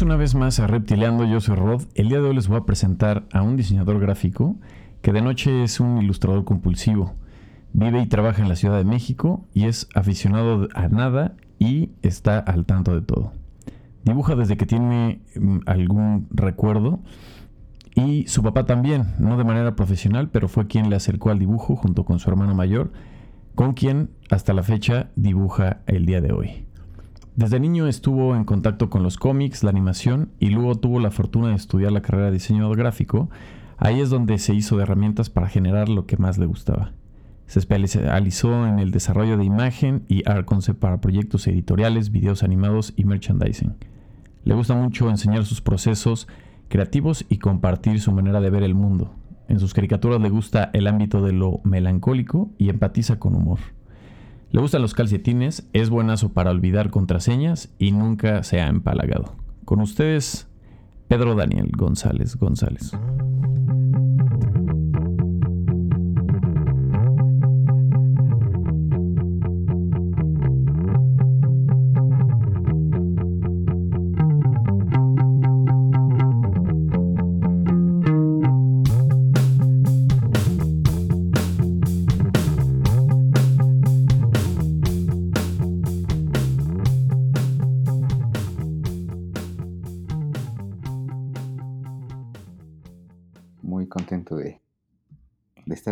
Una vez más a Reptileando, yo soy Rod. El día de hoy les voy a presentar a un diseñador gráfico que de noche es un ilustrador compulsivo. Vive y trabaja en la Ciudad de México y es aficionado a nada y está al tanto de todo. Dibuja desde que tiene mm, algún recuerdo y su papá también, no de manera profesional, pero fue quien le acercó al dibujo junto con su hermano mayor, con quien hasta la fecha dibuja el día de hoy. Desde niño estuvo en contacto con los cómics, la animación y luego tuvo la fortuna de estudiar la carrera de diseño gráfico. Ahí es donde se hizo de herramientas para generar lo que más le gustaba. Se especializó en el desarrollo de imagen y art concept para proyectos editoriales, videos animados y merchandising. Le gusta mucho enseñar sus procesos creativos y compartir su manera de ver el mundo. En sus caricaturas le gusta el ámbito de lo melancólico y empatiza con humor. Le gustan los calcetines, es buenazo para olvidar contraseñas y nunca se ha empalagado. Con ustedes, Pedro Daniel González González.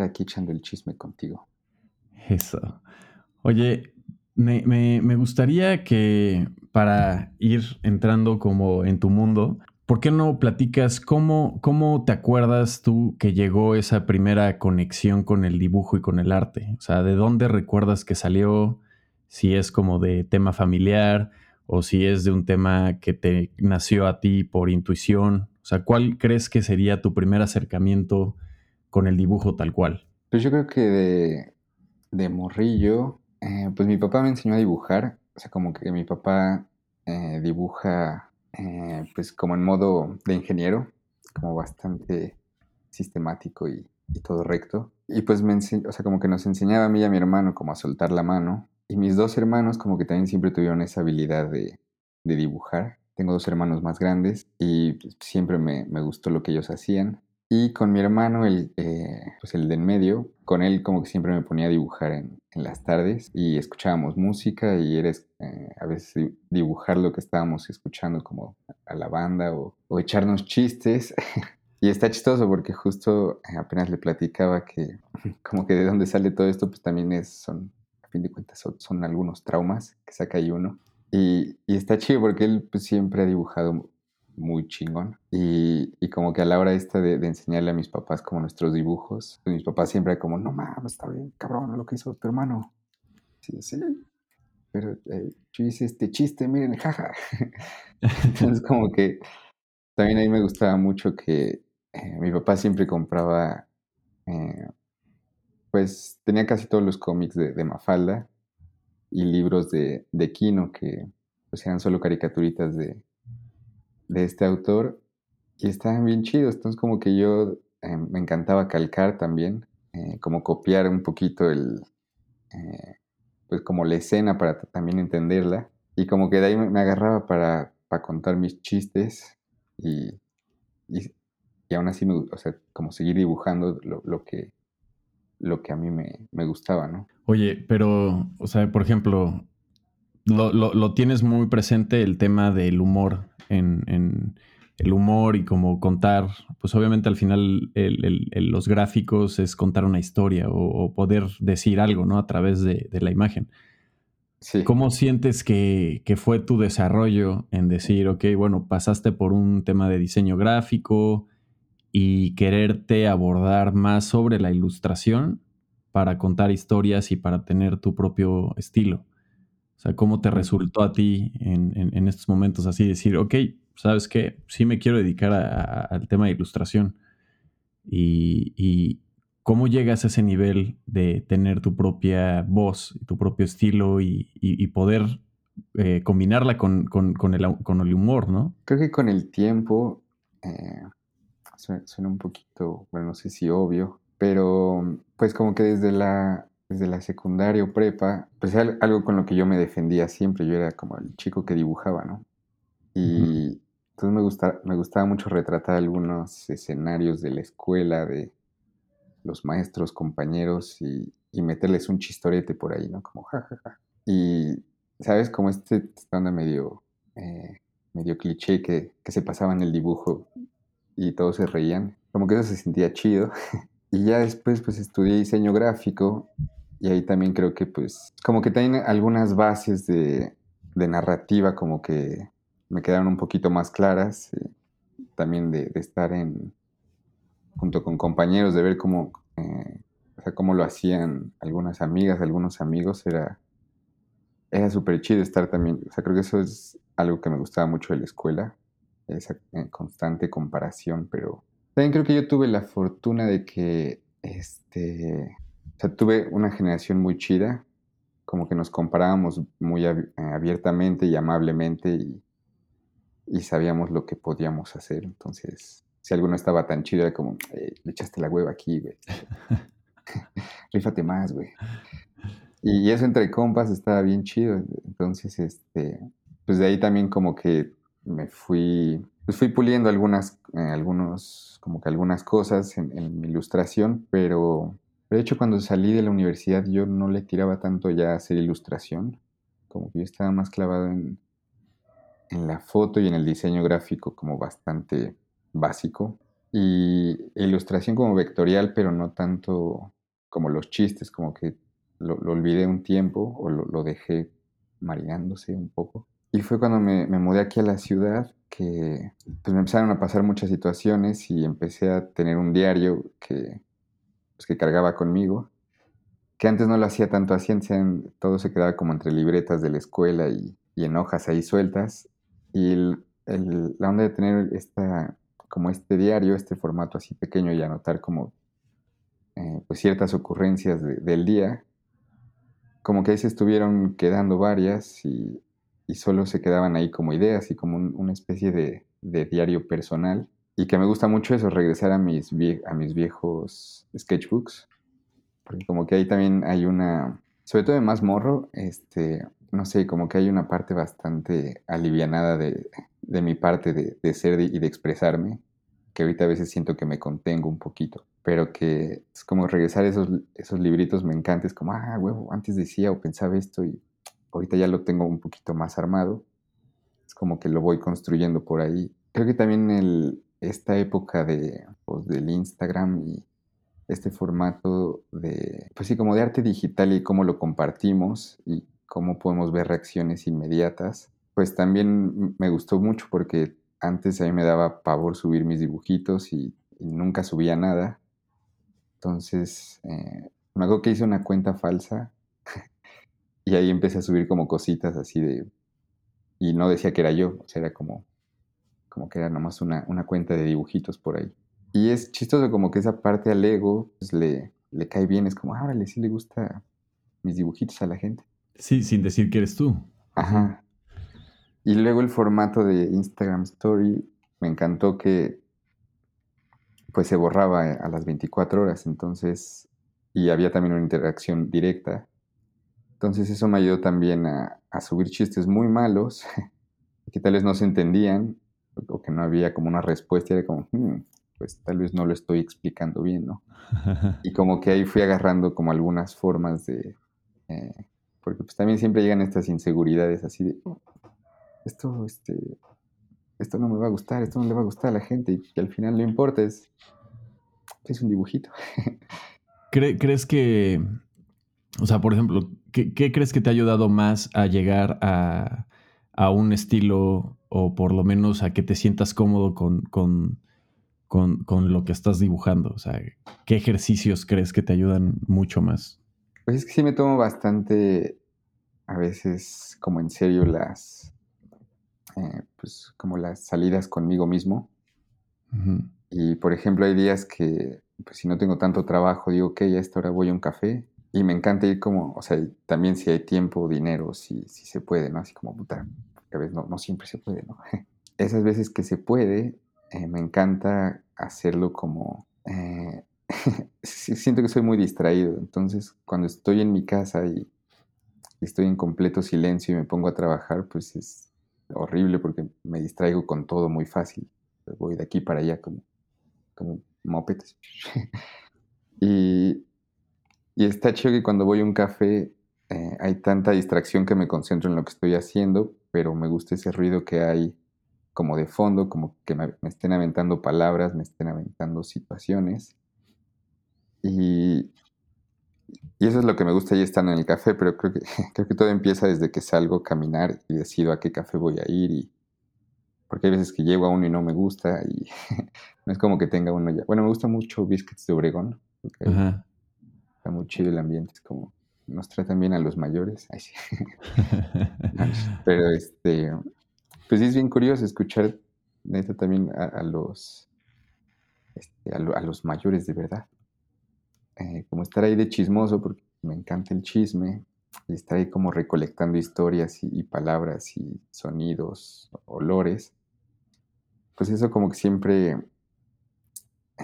Aquí echando el chisme contigo. Eso. Oye, me, gustaría que para ir entrando como en tu mundo, ¿por qué no platicas cómo, cómo te acuerdas tú que llegó esa primera conexión con el dibujo y con el arte? O sea, ¿de dónde recuerdas que salió? Si es como de tema familiar o si es de un tema que te nació a ti por intuición. O sea, ¿cuál crees que sería tu primer acercamiento con el dibujo tal cual? Pues yo creo que de, de morrillo, eh, pues mi papá me enseñó a dibujar, o sea, como que mi papá eh, dibuja eh, pues como en modo de ingeniero, como bastante sistemático y, todo recto. Y pues me enseñó, o sea, como que nos enseñaba a mí y a mi hermano como a soltar la mano. Y mis dos hermanos como que también siempre tuvieron esa habilidad de, de dibujar. Tengo dos hermanos más grandes y pues, siempre me, me, gustó lo que ellos hacían. Y con mi hermano, el, eh, pues el de en medio, con él como que siempre me ponía a dibujar en, en las tardes y escuchábamos música y era eh, a veces dibujar lo que estábamos escuchando como a la banda o, o echarnos chistes. y está chistoso porque justo eh, apenas le platicaba que como que de dónde sale todo esto, pues también es, son, a fin de cuentas, son, son algunos traumas que saca ahí uno. Y, está chido porque él pues, siempre ha dibujado muy chingón. Y, como que a la hora esta de, enseñarle a mis papás como nuestros dibujos, pues mis papás siempre como, no mames, está bien, cabrón, lo que hizo tu hermano. Sí, sí. Pero eh, yo hice este chiste, miren, jaja. Entonces como que también a mí me gustaba mucho que eh, mi papá siempre compraba, eh, pues tenía casi todos los cómics de Mafalda y libros de, de Kino que pues eran solo caricaturitas de, de este autor y estaban bien chidos. Entonces como que yo eh, me encantaba calcar también, eh, como copiar un poquito el, eh, pues como la escena para también entenderla. Y como que de ahí me, agarraba para, para, contar mis chistes y, y, aún así, me, o sea, como seguir dibujando lo, lo que, lo que a mí me, me, gustaba, ¿no? Oye, pero, o sea, por ejemplo, lo, lo, lo tienes muy presente el tema del humor en, el humor y como contar, pues obviamente al final los gráficos es contar una historia o, poder decir algo, ¿no? A través de, la imagen. ¿Cómo sientes que, fue tu desarrollo en decir, ok, bueno, pasaste por un tema de diseño gráfico y quererte abordar más sobre la ilustración para contar historias y para tener tu propio estilo? O sea, ¿cómo te resultó a ti en, estos momentos así decir, ok, sabes qué, sí me quiero dedicar al tema de ilustración? Y, cómo llegas a ese nivel de tener tu propia voz, tu propio estilo y, poder eh, combinarla con, el, humor, ¿no? Creo que con el tiempo, eh, suena un poquito, bueno, no sé si obvio, pero pues como que desde la desde la secundaria o prepa, pues algo con lo que yo me defendía siempre. Yo era como el chico que dibujaba, ¿no? Y, Entonces me, gusta, me gustaba mucho retratar algunos escenarios de la escuela, de los maestros, compañeros y, meterles un chistorete por ahí, ¿no? Como jajaja. Y, ¿sabes? Como este estando medio, eh, medio cliché que, que se pasaba en el dibujo y todos se reían. Como que eso se sentía chido. y ya después pues estudié diseño gráfico y ahí también creo que pues como que tienen algunas bases de, de narrativa como que me quedaron un poquito más claras. Eh, también de, estar en junto con compañeros, de ver cómo, eh, o sea, cómo lo hacían algunas amigas, algunos amigos, era, era súper chido estar también. O sea, creo que eso es algo que me gustaba mucho de la escuela, esa eh, constante comparación, pero también creo que yo tuve la fortuna de que, este, o sea, tuve una generación muy chida, como que nos comparábamos muy abiertamente y amablemente y y sabíamos lo que podíamos hacer. Entonces, si alguno estaba tan chido, era como, le echaste la hueva aquí, güey. Rífate más, güey. Y eso entre compas estaba bien chido. Entonces, este, pues de ahí también como que me fui, pues fui puliendo algunas, eh, algunos, como que algunas cosas en, en, mi ilustración, pero de hecho cuando salí de la universidad yo no le tiraba tanto ya a hacer ilustración, como que yo estaba más clavado en, en la foto y en el diseño gráfico como bastante básico. Y ilustración como vectorial, pero no tanto como los chistes, como que lo, olvidé un tiempo o lo, dejé marinándose un poco. Y fue cuando me, mudé aquí a la ciudad que pues me empezaron a pasar muchas situaciones y empecé a tener un diario que, pues, que cargaba conmigo, que antes no lo hacía tanto así, todo se quedaba como entre libretas de la escuela y, en hojas ahí sueltas. Y la onda de tener esta, como este diario, este formato así pequeño y anotar como eh, pues ciertas ocurrencias del día, como que ahí se estuvieron quedando varias y, solo se quedaban ahí como ideas y como una especie de, diario personal. Y que me gusta mucho eso, regresar a mis, viejos sketchbooks, porque como que ahí también hay una, sobre todo de más morro, este, no sé, como que hay una parte bastante alivianada de, mi parte de, ser y de expresarme, que ahorita a veces siento que me contengo un poquito, pero que es como regresar esos, esos libritos me encanta, es como, ah, huevo, antes decía o pensaba esto y ahorita ya lo tengo un poquito más armado, es como que lo voy construyendo por ahí. Creo que también esta época de, pues, del Instagram y este formato de, pues sí, como de arte digital y cómo lo compartimos y cómo podemos ver reacciones inmediatas, pues también me gustó mucho porque antes a mí me daba pavor subir mis dibujitos y, nunca subía nada. Entonces, eh, me acuerdo que hice una cuenta falsa y ahí empecé a subir como cositas así de... Y no decía que era yo, o sea, era como, como que era nomás una, una cuenta de dibujitos por ahí. Y es chistoso como que esa parte al ego pues, le, le cae bien, es como, ah, órale, sí le gusta mis dibujitos a la gente. Sí, sin decir que eres tú. Ajá. Y luego el formato de Instagram Story, me encantó que pues se borraba a las 24 horas, entonces, y había también una interacción directa. Entonces eso me ayudó también a, subir chistes muy malos, que tal vez no se entendían, o que no había como una respuesta, era como, hmm, pues tal vez no lo estoy explicando bien, ¿no? y como que ahí fui agarrando como algunas formas de, eh, porque pues también siempre llegan estas inseguridades así de, esto, este, esto no me va a gustar, esto no le va a gustar a la gente, y, al final no importa, es, es un dibujito. ¿Crees que, o sea, por ejemplo, ¿qué, crees que te ha ayudado más a llegar a, un estilo o por lo menos a que te sientas cómodo con, con, con, lo que estás dibujando? O sea, ¿qué ejercicios crees que te ayudan mucho más? Pues es que sí me tomo bastante, a veces, como en serio las, eh, pues como las salidas conmigo mismo. Y por ejemplo, hay días que, pues si no tengo tanto trabajo, digo, ok, a esta hora voy a un café. Y me encanta ir como, o sea, también si hay tiempo, dinero, si, si se puede, ¿no? Así como, puta, a veces no, no siempre se puede, ¿no? Esas veces que se puede, eh, me encanta hacerlo como eh, siento que soy muy distraído. Entonces, cuando estoy en mi casa y, estoy en completo silencio y me pongo a trabajar, pues es, horrible porque me distraigo con todo muy fácil. Voy de aquí para allá como, como mopeds. y, y está chido que cuando voy a un café eh, hay tanta distracción que me concentro en lo que estoy haciendo, pero me gusta ese ruido que hay como de fondo, como que me, estén aventando palabras, me estén aventando situaciones. Y, y, eso es lo que me gusta ahí estando en el café, pero creo que, creo que todo empieza desde que salgo a caminar y decido a qué café voy a ir. Y, porque hay veces que llego a uno y no me gusta y no es como que tenga uno ya. Bueno, me gusta mucho Biscuits de Obregón. Está muy chido el ambiente, es como nos tratan bien a los mayores. Pero este, pues sí es bien curioso escuchar neta también a, los este, a, los mayores de verdad. Eh, como estar ahí de chismoso, porque me encanta el chisme, y estar ahí como recolectando historias y, palabras y sonidos, olores. Pues eso como que siempre,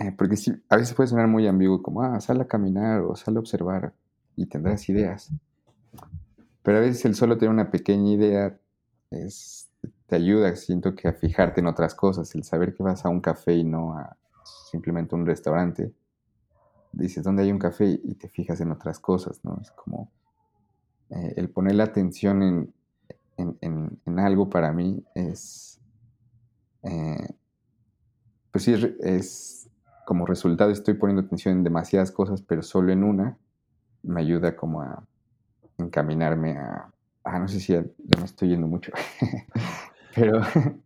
eh, porque sí, a veces puede sonar muy ambiguo, como, ah, sal a caminar o sal a observar y tendrás ideas. Pero a veces el solo tener una pequeña idea es, te ayuda, siento que a fijarte en otras cosas, el saber que vas a un café y no a simplemente un restaurante. Dices, ¿dónde hay un café? Y te fijas en otras cosas, ¿no? Es como eh, el poner la atención en, en, algo para mí es, eh, pues sí, es como resultado estoy poniendo atención en demasiadas cosas, pero solo en una me ayuda como a encaminarme a... Ah, no sé si ya, me estoy yendo mucho. Pero...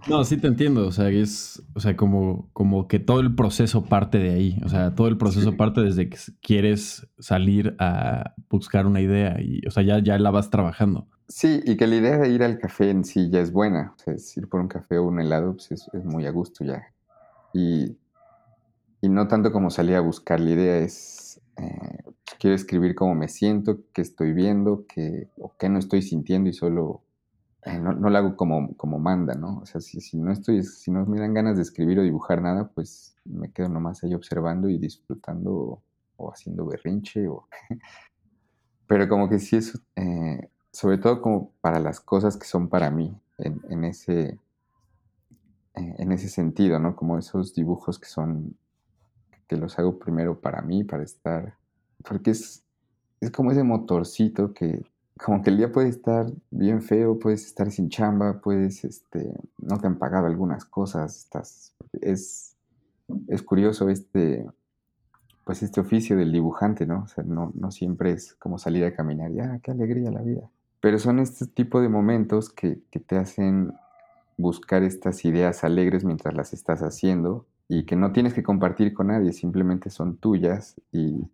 No, sí te entiendo. O sea, es, o sea, como, como que todo el proceso parte de ahí. O sea, todo el proceso parte desde que quieres salir a buscar una idea y, o sea, ya, ya la vas trabajando. Sí, y que la idea de ir al café en sí ya es buena. O sea, es ir por un café o un helado, pues es, es muy a gusto ya. Y, y no tanto como salir a buscar la idea, es eh, quiero escribir cómo me siento, qué estoy viendo, qué, o qué no estoy sintiendo y solo eh, no, lo hago como, como manda, ¿no? O sea, si, si, no estoy, si no me dan ganas de escribir o dibujar nada, pues me quedo nomás ahí observando y disfrutando o, haciendo berrinche o... Pero como que sí es, eh, sobre todo como para las cosas que son para mí, en, ese, en ese sentido, ¿no? Como esos dibujos que son que los hago primero para mí, para estar, porque es, es como ese motorcito que como que el día puede estar bien feo, puedes estar sin chamba, puedes, este, no te han pagado algunas cosas, estás, es, es curioso este, pues este oficio del dibujante, ¿no? O sea, no, no siempre es como salir a caminar y, ah, qué alegría la vida. Pero son este tipo de momentos que, que te hacen buscar estas ideas alegres mientras las estás haciendo y que no tienes que compartir con nadie, simplemente son tuyas y,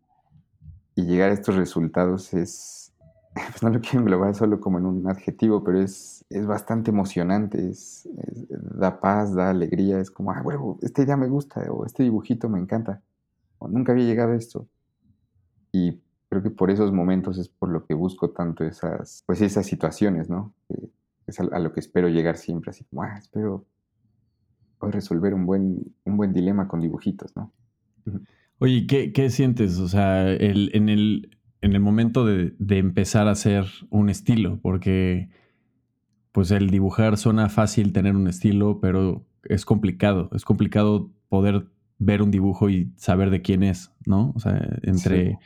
llegar a estos resultados es, pues no lo quiero englobar solo como en un adjetivo, pero es, es bastante emocionante, es, da paz, da alegría, es como, ah, huevo, esta idea me gusta, o este dibujito me encanta, o nunca había llegado a esto. Y creo que por esos momentos es por lo que busco tanto esas, pues esas situaciones, ¿no? es a, a, lo que espero llegar siempre, así como, ah, espero resolver un buen, un buen dilema con dibujitos, ¿no? Oye, ¿qué, qué sientes? O sea, el, en, el, en el momento de, de, empezar a hacer un estilo, porque pues el dibujar suena fácil tener un estilo, pero es complicado. Es complicado poder ver un dibujo y saber de quién es, ¿no? O sea, entre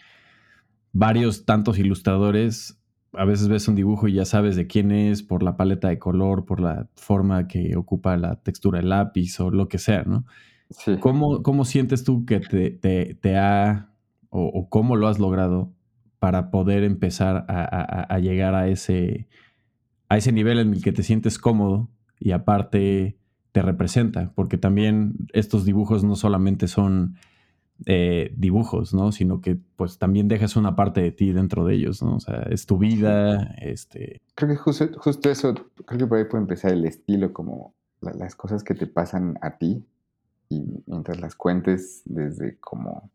varios tantos ilustradores a veces ves un dibujo y ya sabes de quién es por la paleta de color, por la forma que ocupa la textura del lápiz o lo que sea, ¿no? Sí. ¿Cómo, sientes tú que te, ha o, cómo lo has logrado para poder empezar a, llegar a ese, a ese nivel en el que te sientes cómodo y aparte te representa? Porque también estos dibujos no solamente son eh, dibujos, ¿no? Sino que pues también dejas una parte de ti dentro de ellos, ¿no? O sea, es tu vida, este... Creo que justo, justo eso, creo que por ahí puede empezar el estilo, como las cosas que te pasan a ti y mientras las cuentes desde como,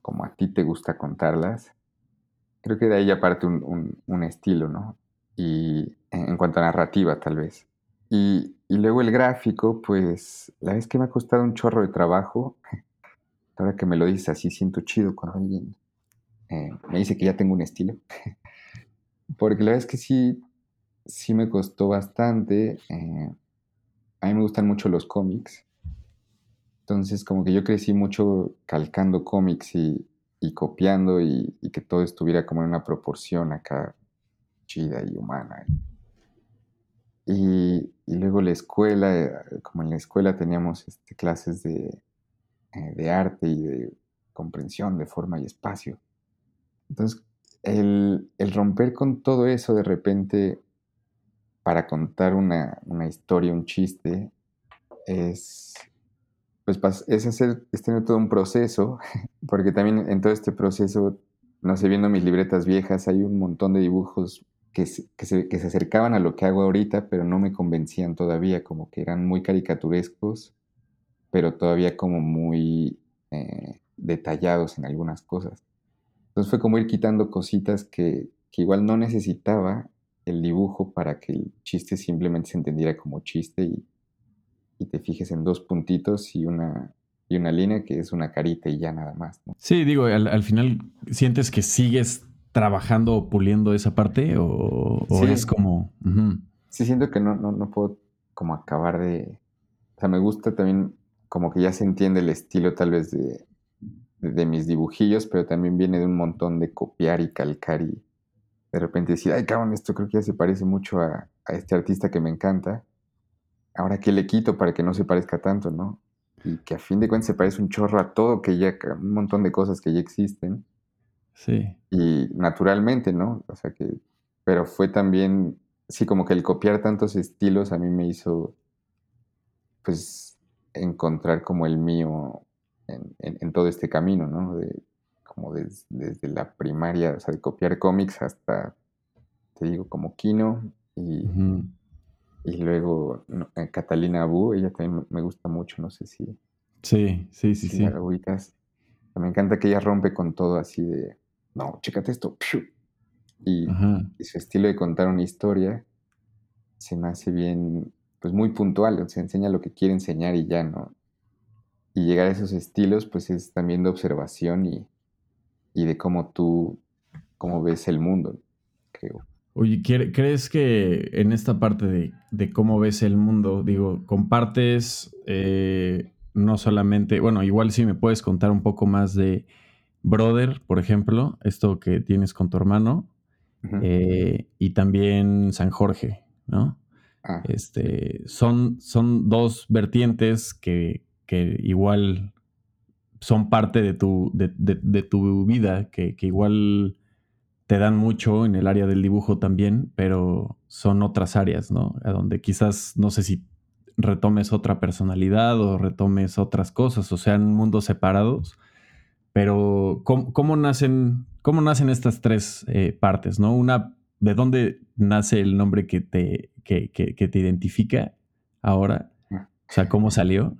como a ti te gusta contarlas, creo que de ahí aparte un, un, estilo, ¿no? Y en, cuanto a narrativa, tal vez. Y, y, luego el gráfico, pues la vez que me ha costado un chorro de trabajo, Ahora que me lo dices así, siento chido cuando alguien eh, me dice que ya tengo un estilo. Porque la verdad es que sí, sí me costó bastante. Eh, a mí me gustan mucho los cómics. Entonces, como que yo crecí mucho calcando cómics y, copiando y, que todo estuviera como en una proporción acá chida y humana. Y, luego la escuela, eh, como en la escuela teníamos este, clases de, de arte y de comprensión de forma y espacio. Entonces, el, romper con todo eso de repente para contar una, historia, un chiste, es, pues, es es tener todo un proceso, porque también en todo este proceso, no sé, viendo mis libretas viejas, hay un montón de dibujos que se, que se, que se acercaban a lo que hago ahorita, pero no me convencían todavía, como que eran muy caricaturescos, pero todavía como muy eh, detallados en algunas cosas. Entonces fue como ir quitando cositas que, igual no necesitaba el dibujo para que el chiste simplemente se entendiera como chiste y, te fijes en dos puntitos y una, y una línea que es una carita y ya nada más. Sí, digo, al, final sientes que sigues trabajando o puliendo esa parte o, es como... Sí, siento que no, no, no puedo como acabar de... O sea, me gusta también como que ya se entiende el estilo tal vez de, de mis dibujillos, pero también viene de un montón de copiar y calcar y de repente decir, ay cabrón, esto creo que ya se parece mucho a, este artista que me encanta. Ahora, ¿qué le quito para que no se parezca tanto, no? Y que a fin de cuentas se parece un chorro a todo, que ya, un montón de cosas que ya existen. Sí. Y naturalmente, ¿no? O sea que, pero fue también, sí, como que el copiar tantos estilos a mí me hizo, pues, encontrar como el mío en, todo este camino, ¿no? De, como desde la primaria, o sea, de copiar cómics hasta, te digo, como Kino y, y luego eh, Catalina Abu, ella también me gusta mucho, no sé si... Sí, sí, sí, sí. Me encanta que ella rompe con todo así de, no, chécate esto, y, y, su estilo de contar una historia se me hace bien, pues muy puntual, se enseña lo que quiere enseñar y ya, ¿no? y llegar a esos estilos, pues es también de observación y, de cómo tú, cómo ves el mundo, creo. Oye, ¿crees que en esta parte de, cómo ves el mundo, digo, compartes eh, no solamente, bueno, igual si me puedes contar un poco más de Brother, por ejemplo, esto que tienes con tu hermano, eh, y también San Jorge, ¿no? Ah. Este, son, son dos vertientes que, que igual son parte de tu, de, tu vida, que, igual te dan mucho en el área del dibujo también, pero son otras áreas, ¿no? A donde quizás, no sé si retomes otra personalidad o retomes otras cosas, o sean mundos separados, pero ¿cómo, nacen, cómo nacen estas tres eh, partes, ¿no? Una, ¿de dónde nace el nombre que te, que, que te identifica ahora? Ah. O sea, ¿cómo salió?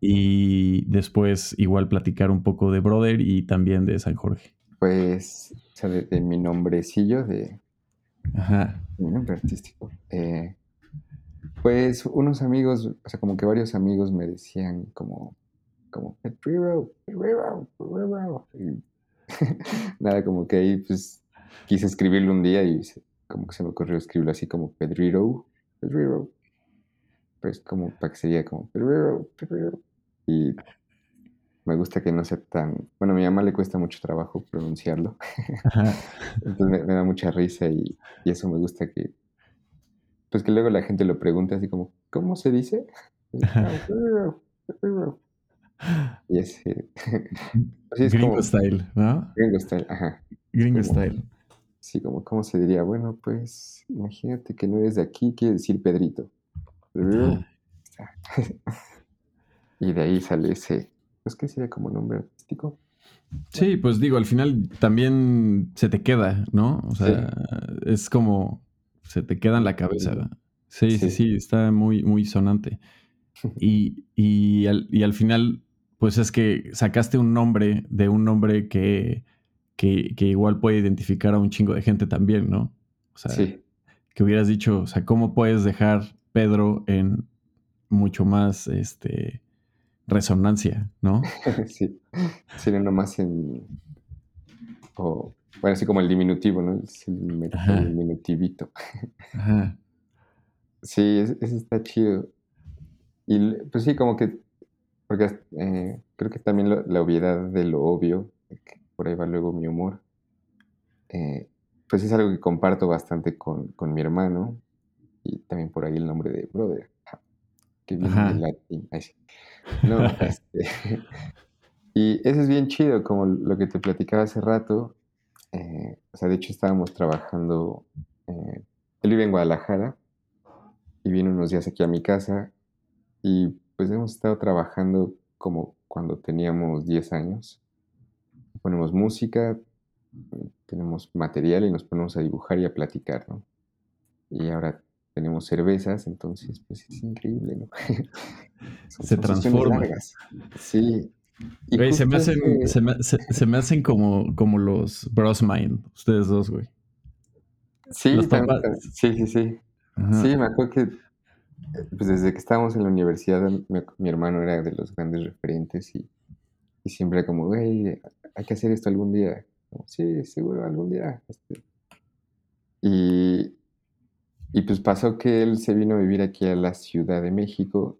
Y después igual platicar un poco de Brother y también de San Jorge. Pues, o sea, de, mi nombrecillo, de Ajá. mi nombre artístico. Eh, pues unos amigos, o sea, como que varios amigos me decían como, como. Y nada, como que ahí pues quise escribirlo un día y como que se me ocurrió escribirlo así como Pedrero, Pedrero. Pues como para que sería como y me gusta que no sea tan bueno a mi mamá le cuesta mucho trabajo pronunciarlo. Entonces me, da mucha risa y, eso me gusta que pues que luego la gente lo pregunta así como ¿cómo se dice? y ese Gringo style ¿no? Gringo style ajá. Gringo style sí como cómo se diría bueno pues imagínate que no eres de aquí quiere decir Pedrito y de ahí sale ese, pues que sería como nombre artístico. Sí, pues digo, al final también se te queda, ¿no? O sea, es como se te queda en la cabeza. Sí, sí, sí, está muy, muy sonante. Y, y, al, y, al, final, pues es que sacaste un nombre de un nombre que, que, que, igual puede identificar a un chingo de gente también, ¿no? O sea, que hubieras dicho, o sea, ¿cómo puedes dejar Pedro en mucho más este, resonancia, ¿no? sí, sí, más en... O bueno, así como el diminutivo, ¿no? Es el, diminutivito. Ajá. Sí, ese, está chido. Y pues sí, como que, porque eh, creo que también la obviedad de lo obvio, que por ahí va luego mi humor, eh, pues es algo que comparto bastante con, con, mi hermano y también por ahí el nombre de brother, que viene del latín. No, este, y eso es bien chido, como lo que te platicaba hace rato. Eh, o sea, de hecho estábamos trabajando, eh, él vive en Guadalajara y vino unos días aquí a mi casa y pues hemos estado trabajando como cuando teníamos 10 años. Ponemos música, tenemos material y nos ponemos a dibujar y a platicar, ¿no? Y ahora tenemos cervezas, entonces pues es increíble, ¿no? se transforma. Sí. Güey, se me hacen, se me, se, me hacen como, como los Bros Mind, ustedes dos, güey. Sí, sí, sí, sí. Sí, me acuerdo que pues desde que estábamos en la universidad, mi, hermano era de los grandes referentes y, y siempre como, güey, hay que hacer esto algún día sí, seguro, algún día. Este". Y, y pues pasó que él se vino a vivir aquí a la Ciudad de México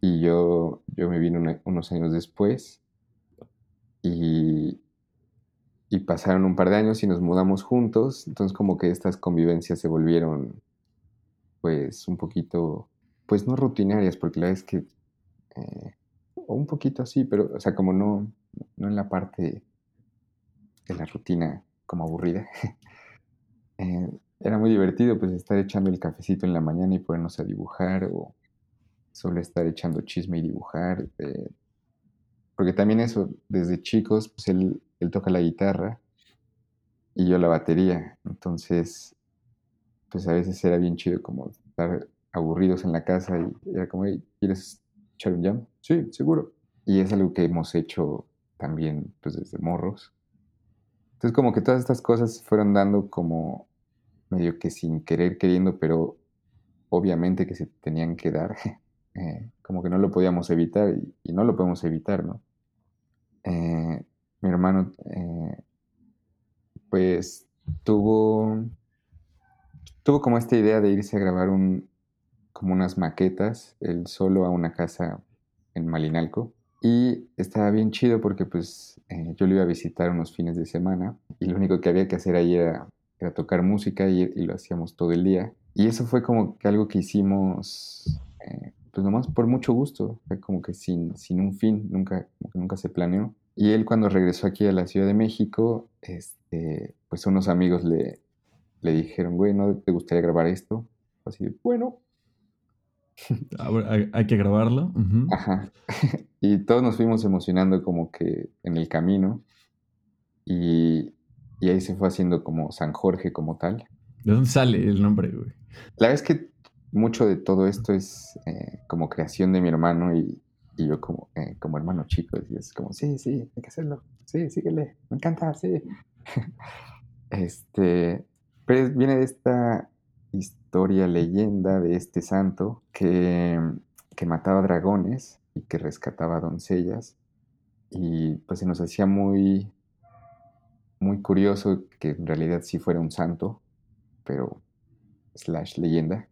y yo, yo me vine unos años después y, y pasaron un par de años y nos mudamos juntos, entonces como que estas convivencias se volvieron pues un poquito, pues no rutinarias, porque la vez que, eh, o un poquito así, pero o sea, como no, no en la parte de la rutina como aburrida. Eh, era muy divertido pues estar echando el cafecito en la mañana y ponernos a dibujar o solo estar echando chisme y dibujar. Eh, porque también eso, desde chicos, pues él, él toca la guitarra y yo la batería. Entonces, pues a veces era bien chido como estar aburridos en la casa y era como, ¿quieres echar un jam? Sí, seguro. Y es algo que hemos hecho también pues desde morros. Entonces como que todas estas cosas fueron dando como medio que sin querer queriendo, pero obviamente que se tenían que dar, eh, como que no lo podíamos evitar y, no lo podemos evitar, ¿no? Eh, mi hermano eh, pues tuvo tuvo como esta idea de irse a grabar un como unas maquetas él solo a una casa en Malinalco y estaba bien chido porque pues eh, yo lo iba a visitar unos fines de semana y lo único que había que hacer ahí era, tocar música y, lo hacíamos todo el día. Y eso fue como que algo que hicimos eh, pues nomás por mucho gusto, como que sin, sin un fin, nunca, nunca se planeó. Y él cuando regresó aquí a la Ciudad de México, este, pues unos amigos le, le dijeron, güey, ¿no te gustaría grabar esto? Así bueno, hay, que grabarlo. Ajá. y todos nos fuimos emocionando como que en el camino. Y, ahí se fue haciendo como San Jorge como tal. ¿De dónde sale el nombre, güey? La verdad es que mucho de todo esto es eh, como creación de mi hermano y, yo como, eh, como hermano chico. Y es como, sí, sí, hay que hacerlo. Sí, síguele. Me encanta, sí. este, pero viene de esta historia, leyenda de este santo que, que mataba dragones y que rescataba doncellas. Y pues se nos hacía muy, muy curioso que en realidad sí fuera un santo, pero slash leyenda.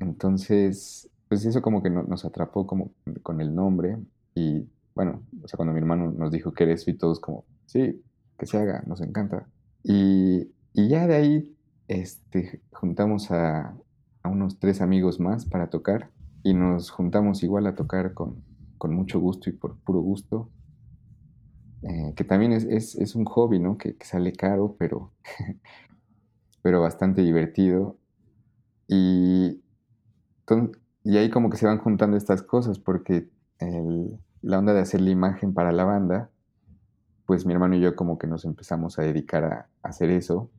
Entonces, pues eso como que nos atrapó como con el nombre y bueno, o sea, cuando mi hermano nos dijo que era eso y todos como, sí, que se haga, nos encanta. Y, y ya de ahí este, juntamos a, unos tres amigos más para tocar y nos juntamos igual a tocar con, mucho gusto y por puro gusto. Eh, que también es, un hobby, ¿no? Que, sale caro, pero, pero bastante divertido. Y, y ahí como que se van juntando estas cosas, porque la onda de hacer la imagen para la banda, pues mi hermano y yo como que nos empezamos a dedicar a hacer eso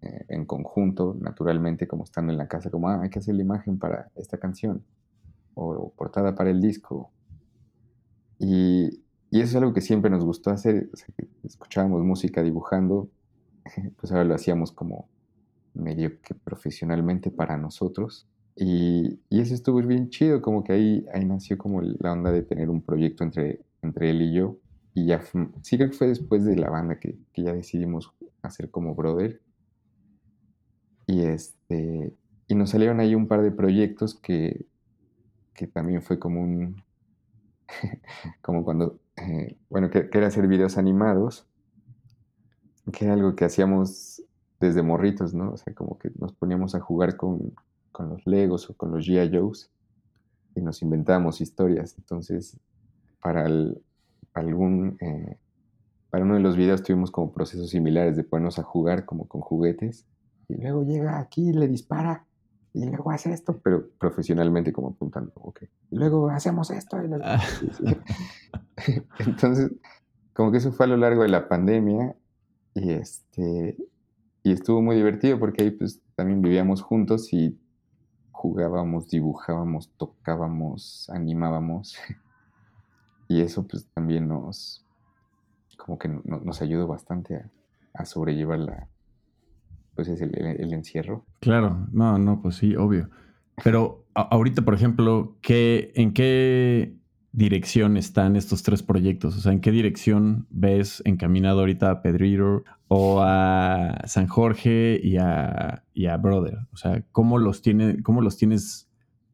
eh, en conjunto, naturalmente, como estando en la casa, como, ah, hay que hacer la imagen para esta canción, o, portada para el disco. Y, y, eso es algo que siempre nos gustó hacer, escuchábamos música dibujando, pues ahora lo hacíamos como medio que profesionalmente para nosotros. Y, y, eso estuvo bien chido, como que ahí, ahí nació como la onda de tener un proyecto entre, entre él y yo. y ya, sí que fue después de la banda que, que ya decidimos hacer como brother. Y este, y nos salieron ahí un par de proyectos que, que también fue como un, como cuando, eh, bueno, que, era hacer videos animados, que era algo que hacíamos desde morritos, ¿no? O sea, como que nos poníamos a jugar con, con los Legos o con los G.I. Joes y nos inventábamos historias. Entonces, para algún, eh, para uno de los videos tuvimos como procesos similares de ponernos a jugar como con juguetes y luego llega aquí y le dispara y luego hace esto, pero profesionalmente como apuntando, ok. Y luego hacemos esto. Ah. Entonces, como que eso fue a lo largo de la pandemia y este y estuvo muy divertido porque ahí pues también vivíamos juntos y jugábamos, dibujábamos, tocábamos, animábamos. Y eso pues también nos, como que nos ayudó bastante a sobrellevar la, pues es el, encierro. Claro, no, no, pues sí, obvio. Pero ahorita, por ejemplo, ¿qué, ¿en qué dirección están estos tres proyectos? O sea, ¿en qué dirección ves encaminado ahorita a Pedrito o a San Jorge y a, Brother? O sea, ¿cómo los, tiene, ¿cómo los tienes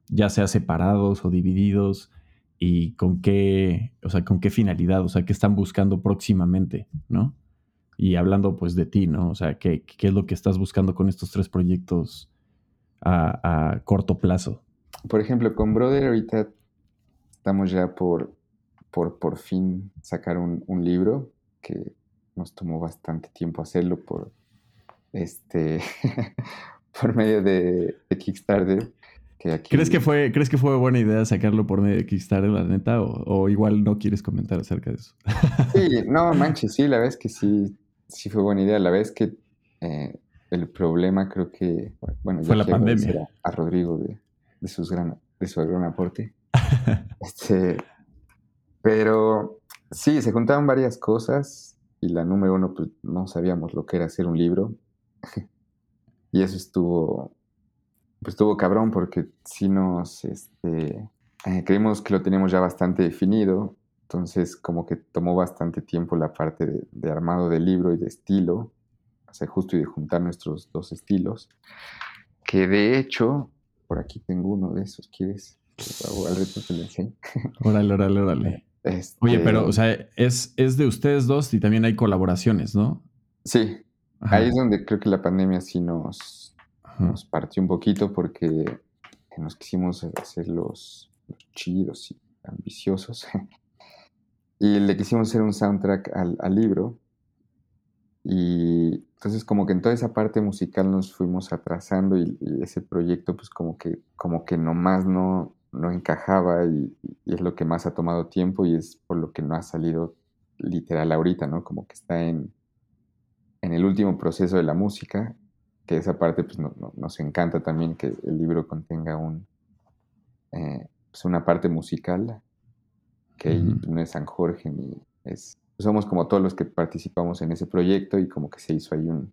ya sea separados o divididos? y con qué, o sea, con qué finalidad, o sea, qué están buscando próximamente, ¿no? Y hablando pues de ti, ¿no? O sea, ¿qué, qué es lo que estás buscando con estos tres proyectos a, corto plazo? Por ejemplo, con Brother ahorita estamos ya por, por, por fin sacar un, libro que nos tomó bastante tiempo hacerlo por este por medio de, Kickstarter. ¿Crees, que fue, ¿Crees que fue buena idea sacarlo por medio de Kickstarter, la neta? O, o igual no quieres comentar acerca de eso? sí, no, manches, sí, la verdad es que sí sí fue buena idea. La vez que eh, el problema creo que, bueno, fue la pandemia. A Rodrigo de, de, sus gran, de su gran aporte. este, pero sí, se juntaron varias cosas y la número uno, pues no sabíamos lo que era hacer un libro. y eso estuvo, pues estuvo cabrón porque sí nos, este, eh, creímos que lo teníamos ya bastante definido entonces, como que tomó bastante tiempo la parte de, armado del libro y de estilo, o sea, justo y de juntar nuestros dos estilos, que de hecho, por aquí tengo uno de esos, ¿quieres? Al reto te lo enseño. Órale, órale, órale. Este Oye, pero, o sea, es, es de ustedes dos y también hay colaboraciones, ¿no? Sí. Ahí es donde creo que la pandemia sí nos, nos partió un poquito porque nos quisimos hacer los chidos y ambiciosos Y le quisimos hacer un soundtrack al, libro. Y entonces como que en toda esa parte musical nos fuimos atrasando y, ese proyecto pues como que, como que nomás no, no encajaba y, es lo que más ha tomado tiempo y es por lo que no ha salido literal ahorita, ¿no? Como que está en, en el último proceso de la música, que esa parte pues nos encanta también que el libro contenga un, eh, pues una parte musical que no es San Jorge ni es... Somos como todos los que participamos en ese proyecto y como que se hizo ahí un,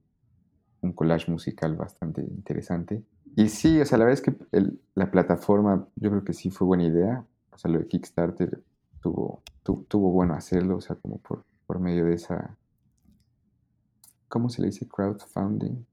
un collage musical bastante interesante. Y sí, o sea, la verdad es que la plataforma yo creo que sí fue buena idea. O sea, lo de Kickstarter tuvo, tuvo bueno hacerlo, o sea, como por, por medio de esa... ¿Cómo se le dice? Crowdfunding.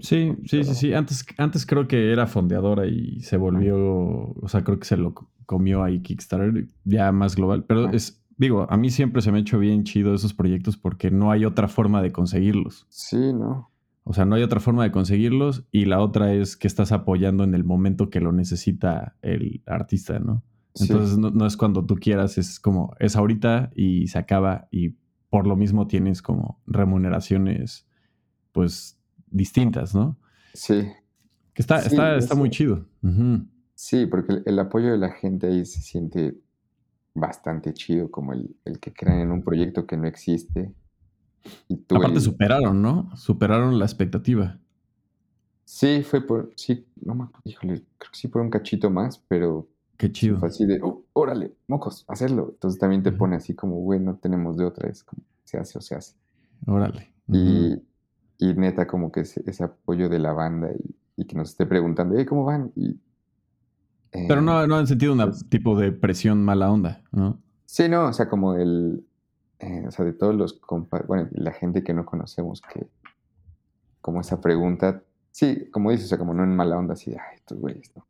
Sí, sí, sí, sí. Antes, antes creo que era fondeadora y se volvió, o sea, creo que se lo comió ahí Kickstarter, ya más global. Pero es, digo, a mí siempre se me ha hecho bien chido esos proyectos porque no hay otra forma de conseguirlos. Sí, ¿no? O sea, no hay otra forma de conseguirlos y la otra es que estás apoyando en el momento que lo necesita el artista, ¿no? Entonces no, no, es cuando tú quieras, es como, es ahorita y se acaba y por lo mismo tienes como remuneraciones, pues, distintas, ¿no? Sí. Que está, está, está muy chido. Sí, porque el, apoyo de la gente ahí se siente bastante chido, como el, que crean en un proyecto que no existe. Y Aparte superaron, ¿no? Superaron la expectativa. Sí, fue por, sí, no me híjole, creo que sí por un cachito más, pero... Qué chido. Fue así de, oh, órale, mocos, hacerlo. Entonces también te pone así como, güey, no tenemos de otra, es como, se hace o se hace. Órale. Y, y neta, como que ese, ese, apoyo de la banda y, y que nos esté preguntando, hey, ¿cómo van? Y pero no, no han sentido un pues tipo de presión mala onda, ¿no? Sí, no, o sea, como el... eh, o sea, de todos los compas, bueno, la gente que no conocemos, que como esa pregunta, sí, como dices, o sea, como no en mala onda, así ay, estos güeyes, ¿no?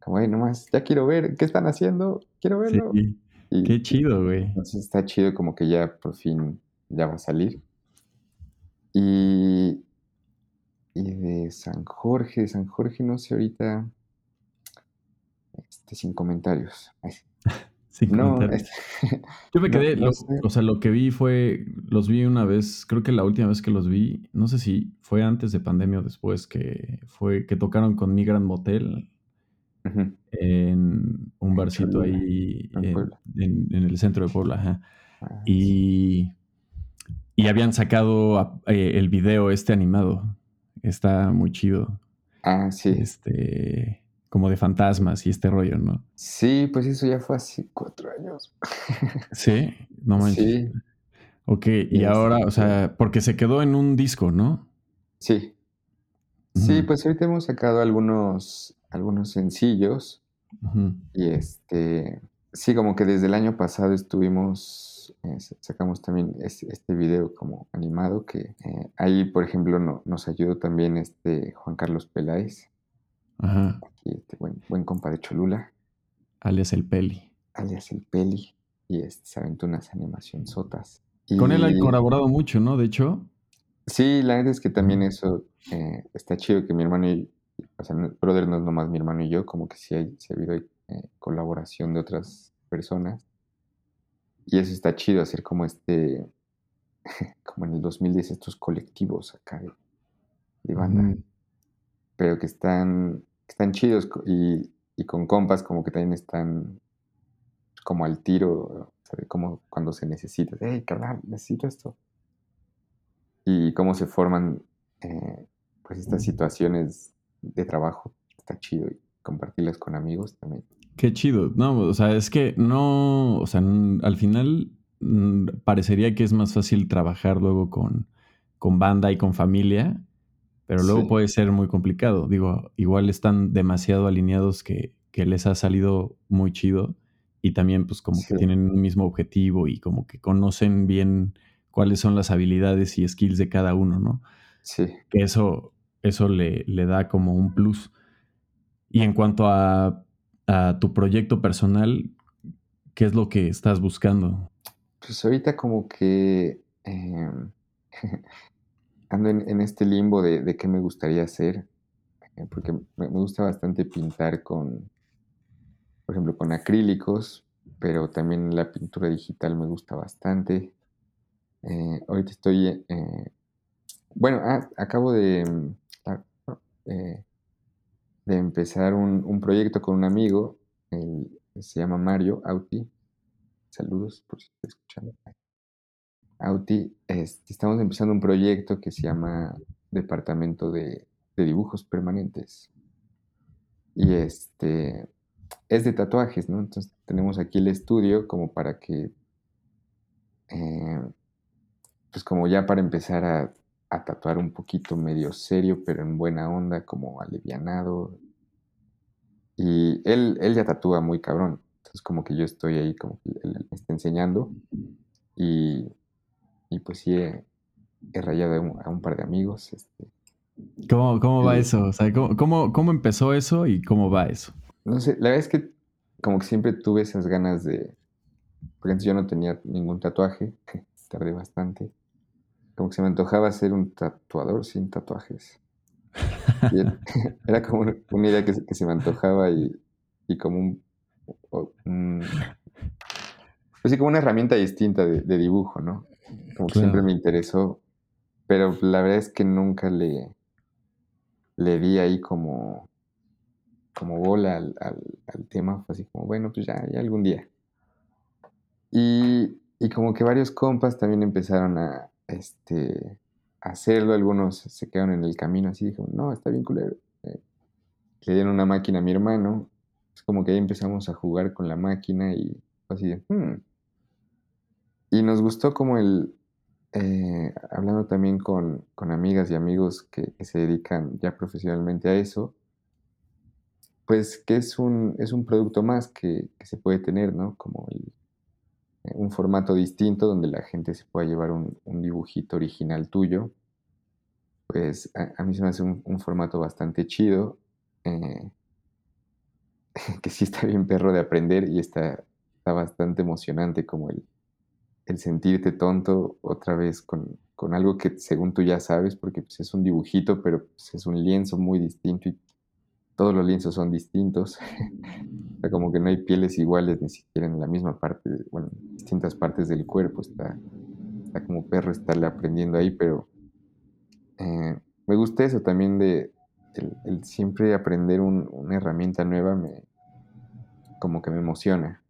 Como, güey, nomás, ya quiero ver, ¿qué están haciendo? Quiero verlo. Sí. Qué chido, güey. Entonces está chido como que ya por fin ya va a salir. Y, y de San Jorge, de San Jorge, no sé ahorita, este, sin comentarios. Sin comentarios. Yo me quedé, o sea, lo que vi fue, los vi una vez, creo que la última vez que los vi, no sé si fue antes de pandemia o después, que fue que tocaron con Migrant Motel en un barcito ahí en, el centro de Puebla. Ah, y, y habían sacado eh, el video este animado. Está muy chido. Ah, sí. Este, como de fantasmas y este rollo, ¿no? Sí, pues eso ya fue hace cuatro años. sí, no manches. Sí. Ok, y, ahora, o sea, porque se quedó en un disco, ¿no? Sí. Sí, pues ahorita hemos sacado algunos, algunos sencillos. Y este, sí, como que desde el año pasado estuvimos, eh, sacamos también este, este, video como animado, que eh, ahí, por ejemplo, no, nos ayudó también este Juan Carlos Peláez. Ajá. este buen, buen compa de Cholula. Alias el Peli. Alias el Peli. Y este, se aventó unas animaciones sotas. Con él ha colaborado mucho, ¿no? De hecho. Sí, la verdad es que también eso eh, está chido que mi hermano y, o sea, Brother no es nomás mi hermano y yo, como que sí, hay, ha habido eh, colaboración de otras personas. Y eso está chido, hacer como este, como en el 2010, estos colectivos acá de, banda. Pero que están, están chidos y, con compas como que también están como al tiro, como cuando se necesita. Hey, carnal, necesito esto. Y cómo se forman eh, pues estas situaciones de trabajo está chido y compartirlas con amigos también. Qué chido. No, o sea, es que no, o sea, al final parecería que es más fácil trabajar luego con, con banda y con familia, pero luego puede ser muy complicado. Digo, igual están demasiado alineados que, que les ha salido muy chido y también pues como que tienen un mismo objetivo y como que conocen bien cuáles son las habilidades y skills de cada uno, ¿no? Sí. Que eso, eso le, le da como un plus. Y en cuanto a, tu proyecto personal, ¿qué es lo que estás buscando? Pues ahorita como que em, ando en, este limbo de, qué me gustaría hacer, eh, porque me, gusta bastante pintar con, por ejemplo, con acrílicos, pero también la pintura digital me gusta bastante. Eh, ahorita estoy, eh, bueno, ah, acabo de, eh, de empezar un, proyecto con un amigo, se llama Mario Auti. Saludos por si está escuchando. Auti, este, estamos empezando un proyecto que se llama Departamento de, Dibujos Permanentes. Y este es de tatuajes, ¿no? Entonces tenemos aquí el estudio como para que, eh, pues como ya para empezar a a tatuar un poquito medio serio, pero en buena onda, como alivianado. Y él, él ya tatúa muy cabrón. Entonces como que yo estoy ahí como que él me está enseñando. Y, y pues sí, he, rayado a un, par de amigos. Este. ¿Cómo, ¿Cómo, va eso? O sea, ¿cómo, ¿cómo, empezó eso y cómo va eso? No sé, la verdad es que como que siempre tuve esas ganas de... Porque antes yo no tenía ningún tatuaje, tardé bastante como que se me antojaba ser un tatuador sin tatuajes. Era, como una, idea que, se me antojaba y, como un, pues sí, como una herramienta distinta de, dibujo, ¿no? Como que siempre me interesó, pero la verdad es que nunca le, le di ahí como, como bola al, tema, fue así como, bueno, pues ya, ya algún día. Y, y como que varios compas también empezaron a, este, hacerlo. Algunos se quedaron en el camino así, dijeron, no, está bien culero. Eh, le dieron una máquina a mi hermano. Es como que ahí empezamos a jugar con la máquina y así de, hmm". Y nos gustó como el, eh, hablando también con, amigas y amigos que, se dedican ya profesionalmente a eso, pues que es un, es un producto más que, se puede tener, ¿no? Como un formato distinto donde la gente se pueda llevar un, dibujito original tuyo. Pues a, mí se me hace un, formato bastante chido, eh, que sí está bien perro de aprender y está, está bastante emocionante como el, el sentirte tonto otra vez con, algo que según tú ya sabes, porque pues, es un dibujito, pero pues, es un lienzo muy distinto todos los lienzos son distintos. o como que no hay pieles iguales ni siquiera en la misma parte, bueno, distintas partes del cuerpo. Está, como perro estarle aprendiendo ahí, pero eh, me gusta eso también de el, siempre aprender una herramienta nueva, me, como que me emociona.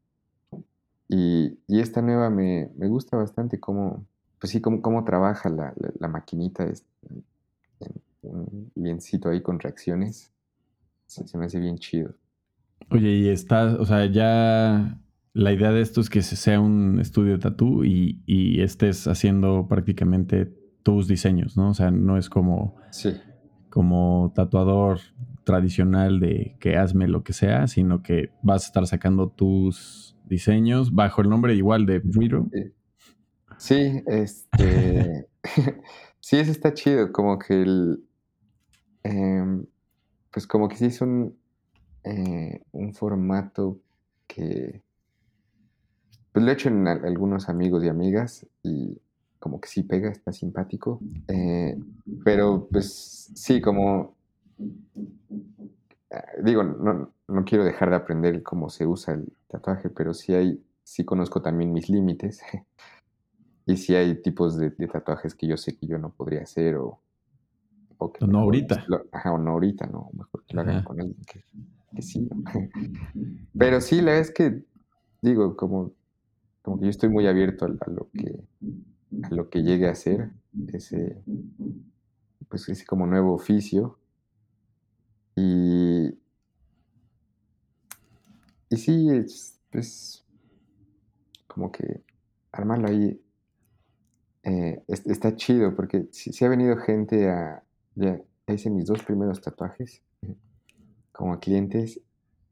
Y, esta nueva me, gusta bastante cómo, pues sí, cómo, cómo trabaja la, la, maquinita, este, un liencito ahí con reacciones se, me hace bien chido. Oye, y está, o sea, ya la idea de esto es que sea un estudio de tatú y, y, estés haciendo prácticamente tus diseños, ¿no? O sea, no es como, sí. como tatuador tradicional de que hazme lo que sea, sino que vas a estar sacando tus diseños bajo el nombre igual de Riro. Sí, este. sí, eso está chido. Como que el. Em, pues como que sí es un, eh, un formato que pues lo he hecho en algunos amigos y amigas y como que sí pega, está simpático. Eh, pero pues sí, como ah, digo, no, quiero dejar de aprender cómo se usa el tatuaje, pero sí hay, sí conozco también mis límites. y sí hay tipos de, de, tatuajes que yo sé que yo no podría hacer o, no ahorita. ajá, o no ahorita, no. Mejor que lo hagan con alguien que, sí. Pero sí, la verdad es que, digo, como, como que yo estoy muy abierto a, lo que a lo que llegue a ser ese, pues ese como nuevo oficio. Y, y sí, es, es como que armarlo ahí eh, está chido porque si, ha venido gente a, ya hice mis dos primeros tatuajes eh, como clientes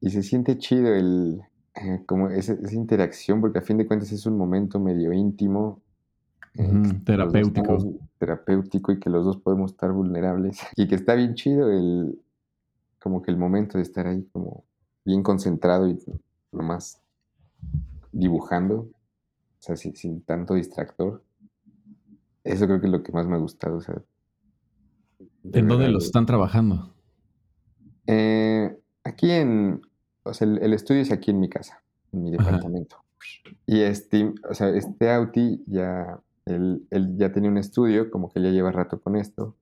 y se siente chido el, eh, como esa, interacción porque a fin de cuentas es un momento medio íntimo. Eh, terapéutico. Terapéutico y que los dos podemos estar vulnerables y que está bien chido el, como que el momento de estar ahí como bien concentrado y nomás dibujando, o sea, sin, sin tanto distractor. Eso creo que es lo que más me ha gustado, o sea, ¿En dónde los están trabajando? Eh, aquí en, o sea, el, estudio es aquí en mi casa, en mi departamento. Y este, o sea, este Auti ya, él, ya tenía un estudio, como que ya lleva rato con esto.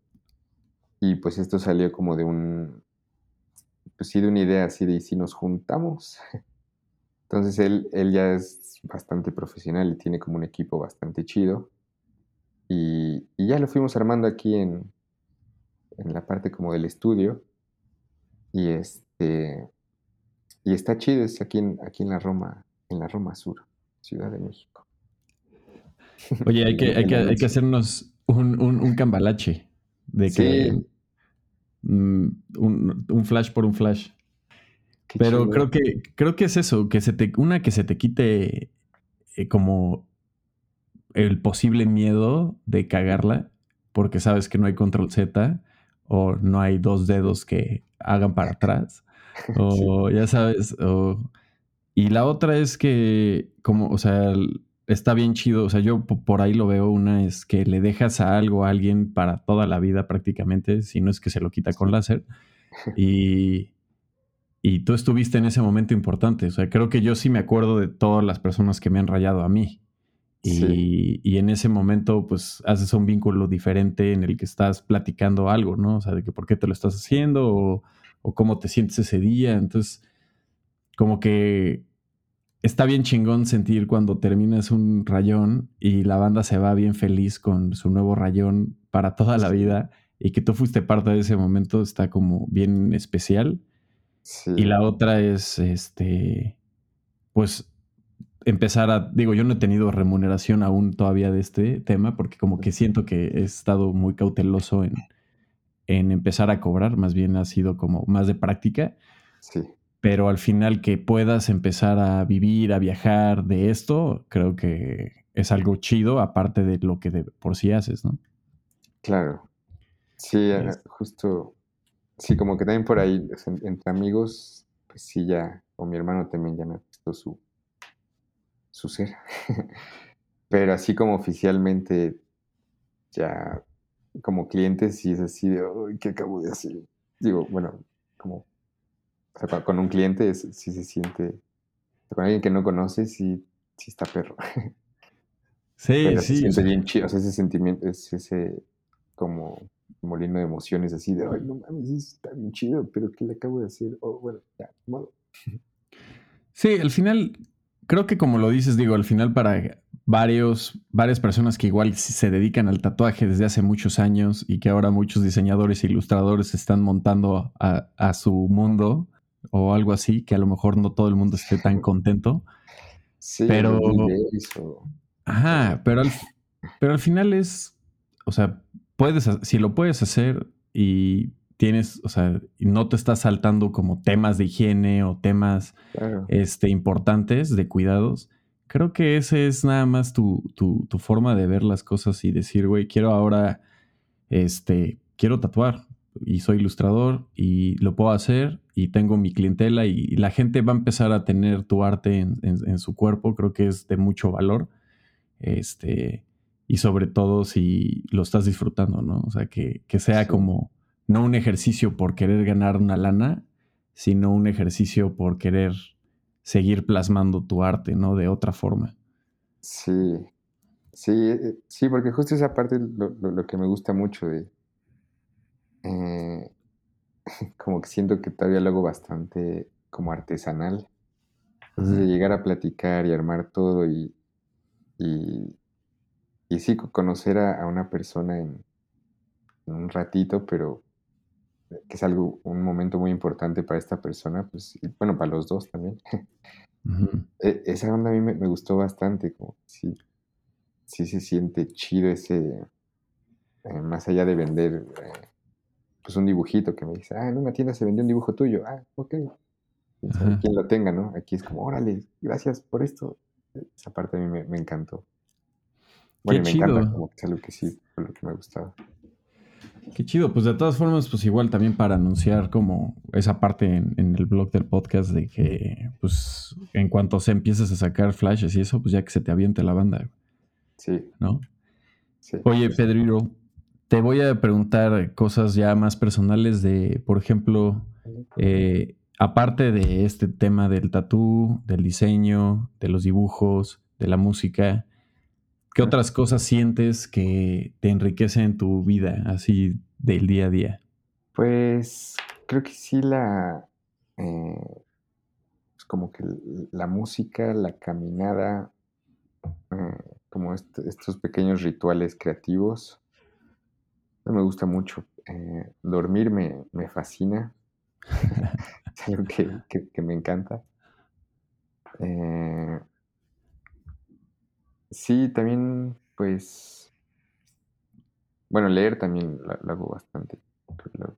Y pues esto salió como de un, pues sí, de una idea así de, si nos juntamos? Entonces él, él ya es bastante profesional y tiene como un equipo bastante chido. y ya lo fuimos armando aquí en, en la parte como del estudio. Y este y está chido, es aquí en, aquí en la Roma, en la Roma Sur, Ciudad de México. Oye, hay que, hay que, hay que hacernos un, un, cambalache de que mm, un, flash por un flash. Pero creo que, creo que es eso, que se te, una que se te quite eh, como el posible miedo de cagarla, porque sabes que no hay control Z o no hay dos dedos que hagan para atrás, o ya sabes, y la otra es que, como, o sea, está bien chido, o sea, yo por ahí lo veo, una es que le dejas a algo a alguien para toda la vida prácticamente, si no es que se lo quita con láser, y, y tú estuviste en ese momento importante, o sea, creo que yo sí me acuerdo de todas las personas que me han rayado a mí. Y, en ese momento, pues, haces un vínculo diferente en el que estás platicando algo, ¿no? O sea, de que por qué te lo estás haciendo o, cómo te sientes ese día. Entonces, como que está bien chingón sentir cuando terminas un rayón y la banda se va bien feliz con su nuevo rayón para toda la vida y que tú fuiste parte de ese momento está como bien especial. Y la otra es, este, pues empezar a, digo, yo no he tenido remuneración aún todavía de este tema porque como que siento que he estado muy cauteloso en, empezar a cobrar, más bien ha sido como más de práctica. Sí. pero al final que puedas empezar a vivir, a viajar de esto, creo que es algo chido, aparte de lo que de por sí haces, ¿no? Claro. Sí, eh, justo. Sí, como que también por ahí, entre amigos, pues sí, ya, o mi hermano también ya me ha puesto su, su ser. Pero así como oficialmente, ya como clientes, sí es así de, ¿qué acabo de hacer? Digo, bueno, como con un cliente sí se siente, con alguien que no conoce, sí, sí está perro. Sí, sí. Se siente bien chido, o sea, ese sentimiento, es ese como molino de emociones así de, ay, no mames, está bien chido, pero ¿qué le acabo de hacer? Oh, bueno, ya, modo. Sí, al final, creo que como lo dices, digo, al final para varios, varias personas que igual se dedican al tatuaje desde hace muchos años y que ahora muchos diseñadores e ilustradores están montando a, su mundo o algo así, que a lo mejor no todo el mundo esté tan contento. Sí, pero... Eso. Ajá, pero al, pero al final es, o sea, puedes, si lo puedes hacer y tienes, o sea, no te estás saltando como temas de higiene o temas este, importantes de cuidados, creo que ese es nada más tu, tu, tu forma de ver las cosas y decir, güey, quiero ahora, este, quiero tatuar y soy ilustrador y lo puedo hacer y tengo mi clientela y, la gente va a empezar a tener tu arte en, en, su cuerpo, creo que es de mucho valor. Este, y sobre todo si lo estás disfrutando, ¿no? O sea, que, que sea como no un ejercicio por querer ganar una lana, sino un ejercicio por querer seguir plasmando tu arte, ¿no? De otra forma. Sí, sí, sí, porque justo esa parte lo, lo, que me gusta mucho de... Eh, como que siento que todavía lo hago bastante como artesanal. Entonces, de llegar a platicar y armar todo y, y, y sí, conocer a, una persona en, un ratito, pero que es algo, un momento muy importante para esta persona, pues, y bueno, para los dos también. E, esa onda a mí me, gustó bastante, como sí, sí se siente chido ese, eh, más allá de vender, eh, pues un dibujito que me dice, ah, en una tienda se vendió un dibujo tuyo, ah, ok, quien lo tenga, ¿no? Aquí es como, órale, gracias por esto. Esa parte a mí me, encantó. Bueno, me encanta, como que es algo que sí, fue lo que me gustaba. Qué chido, pues de todas formas, pues igual también para anunciar como esa parte en, el blog del podcast de que, pues, en cuanto se empieces a sacar flashes y eso, pues ya que se te aviente la banda. Sí. ¿No? Sí. Oye, Pedriro, te voy a preguntar cosas ya más personales de, por ejemplo, eh, aparte de este tema del tatú, del diseño, de los dibujos, de la música, ¿Qué otras cosas sientes que te enriquecen tu vida, así del día a día? Pues creo que sí la... Eh, pues como que la música, la caminada, eh, como estos pequeños rituales creativos, me gusta mucho. Eh, dormir me, fascina. es algo que, que me encanta. Sí, también, pues, bueno, leer también lo, hago bastante,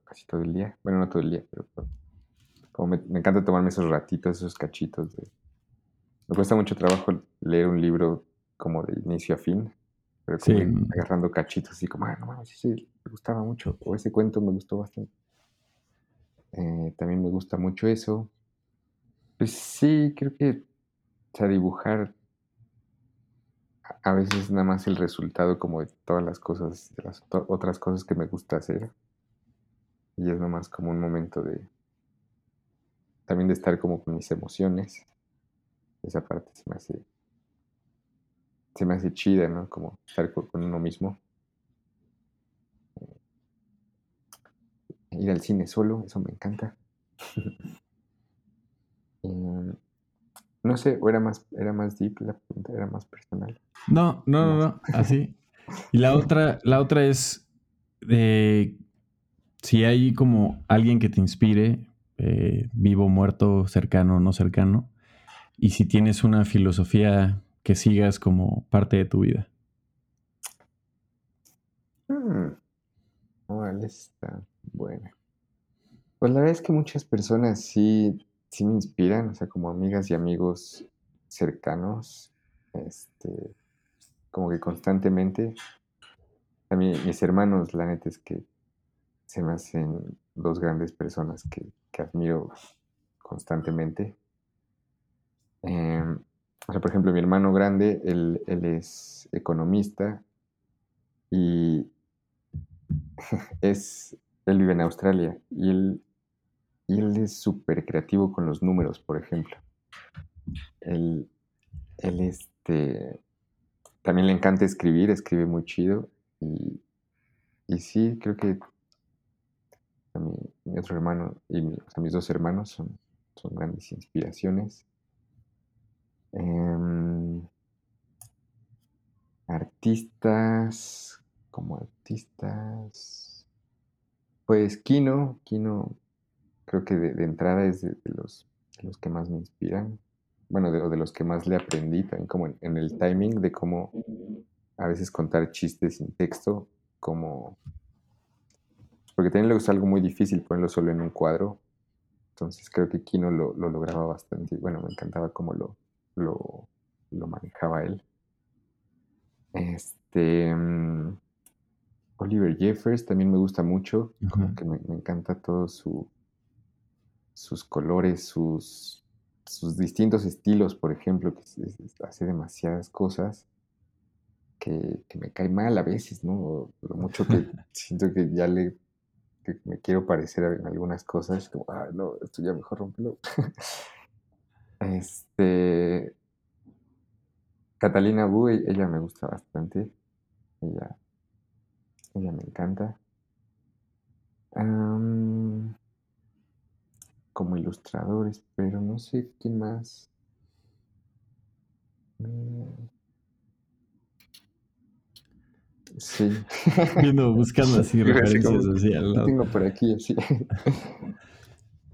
casi todo el día. Bueno, no todo el día, pero como me, encanta tomarme esos ratitos, esos cachitos. De, me cuesta mucho trabajo leer un libro como de inicio a fin, pero como agarrando cachitos así como, ah, no mames, sí, sí, me gustaba mucho, o ese cuento me gustó bastante. Eh, también me gusta mucho eso. Pues sí, creo que, o sea, dibujar a veces nada más el resultado como de todas las cosas, de las otras cosas que me gusta hacer. Y es nomás como un momento de también de estar como con mis emociones. Esa parte se me hace se me hace chida, ¿no? Como estar con, uno mismo. Ir al cine solo, eso me encanta. Em, no sé, o era más, era más deep la pregunta, era más personal. No, no, no, no, así. Y la otra, la otra es eh, si hay como alguien que te inspire, eh, vivo, muerto, cercano, no cercano, y si tienes una filosofía que sigas como parte de tu vida. Hmm. está buena. Pues la verdad es que muchas personas sí, sí me inspiran, o sea, como amigas y amigos cercanos, este, como que constantemente. A mí, mis hermanos, la neta es que se me hacen dos grandes personas que, admiro constantemente. Em, o sea, por ejemplo, mi hermano grande, él, es economista y es, él vive en Australia y él, y él es súper creativo con los números, por ejemplo. Él, él este, también le encanta escribir, escribe muy chido y, y sí, creo que mi, otro hermano y mis dos hermanos son, son grandes inspiraciones. Em, artistas, como artistas, pues Kino, Kino creo que de, entrada es de, los, los que más me inspiran, bueno, de, de los que más le aprendí, también como en, el timing de cómo a veces contar chistes sin texto, como porque también le gusta algo muy difícil ponerlo solo en un cuadro. Entonces creo que Kino lo, lo lograba bastante. Bueno, me encantaba cómo lo, lo, manejaba él. Este. Mm, Oliver Jeffers también me gusta mucho. Como que me, encanta todo su. Sus colores, sus. sus distintos estilos, por ejemplo, que hace demasiadas cosas. Que, que, me cae mal a veces, ¿no? Lo mucho que siento que ya le que me quiero parecer en algunas cosas, como, ah, no, esto ya mejor rompelo. este. Catalina Wu, e, ella me gusta bastante. Ella, ella me encanta. Como ilustradores, pero no sé quién más. Mm. Sí. Viendo, buscando así referencias así al lado. Tengo por aquí así.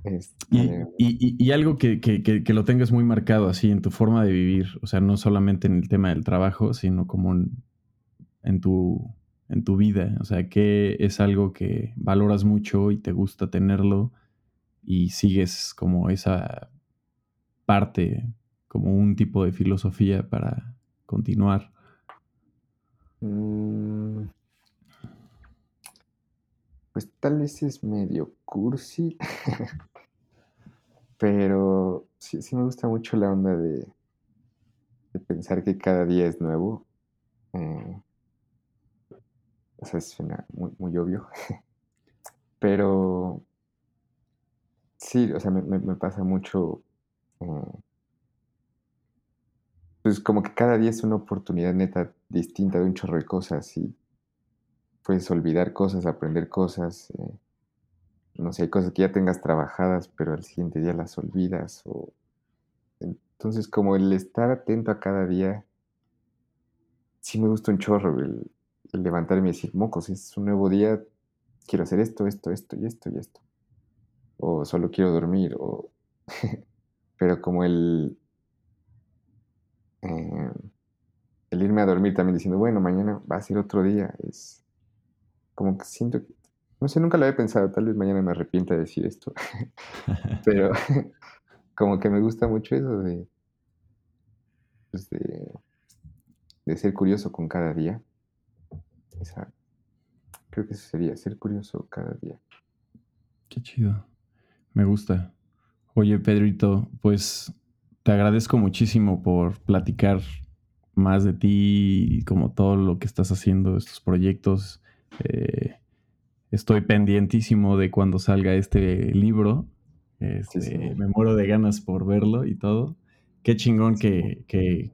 Este, y, algo que, lo tengas muy marcado así en tu forma de vivir, o sea, no solamente en el tema del trabajo, sino como en, tu, en tu vida, o sea, que es algo que valoras mucho y te gusta tenerlo y sigues como esa parte, como un tipo de filosofía para continuar. Mm. pues tal vez es medio cursi, pero sí, me gusta mucho la onda de, de pensar que cada día es nuevo. Eh, o sea, suena muy, muy obvio, pero sí, o sea, me, pasa mucho. Eh, pues como que cada día es una oportunidad neta distinta de un chorro de cosas y puedes olvidar cosas, aprender cosas, eh, no sé, hay cosas que ya tengas trabajadas, pero al siguiente día las olvidas. O... Entonces, como el estar atento a cada día, sí me gusta un chorro el, levantarme y decir, mocos, es un nuevo día, quiero hacer esto, esto, esto y esto y esto. O solo quiero dormir, o... pero como el... Eh, el irme a dormir también diciendo, bueno, mañana va a ser otro día, es como que siento no sé, nunca lo había pensado, tal vez mañana me arrepienta de decir esto, pero como que me gusta mucho eso pues de, de, ser curioso con cada día. creo que eso sería, ser curioso cada día. Qué chido, me gusta. Oye, Pedrito, pues te agradezco muchísimo por platicar más de ti, como todo lo que estás haciendo, estos proyectos. Eh, estoy pendientísimo de cuando salga este libro. Este, me muero de ganas por verlo y todo. Qué chingón que, que,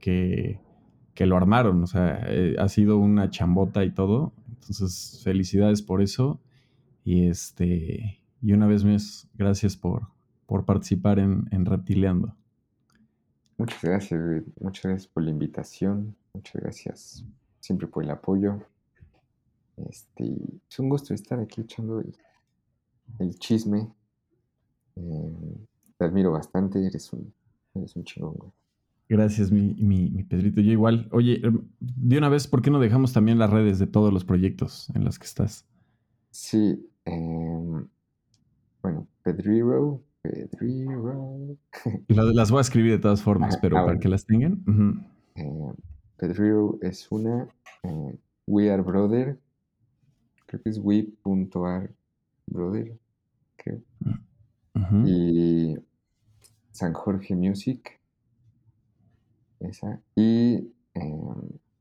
que, lo armaron. O sea, eh, ha sido una chambota y todo. Entonces, felicidades por eso. Y este. Y una vez más, gracias por, por participar en, en Reptileando. Muchas gracias, Muchas gracias por la invitación. Muchas gracias siempre por el apoyo. Este, es un gusto estar aquí echando el, chisme. Eh, te admiro bastante, eres un, eres un chingón, güey. Gracias, mi, mi, Pedrito. Yo igual. Oye, em, de una vez, ¿por qué no dejamos también las redes de todos los proyectos en los que estás? Sí. Em, bueno, Pedriro, Pedrero. las voy a escribir de todas formas, pero ah, para bueno. que las tengan. Eh, Pedrero es una. eh, we Are Brother. Creo que es we.are brother. Creo. Ujú. Y San Jorge Music. Esa. Y eh,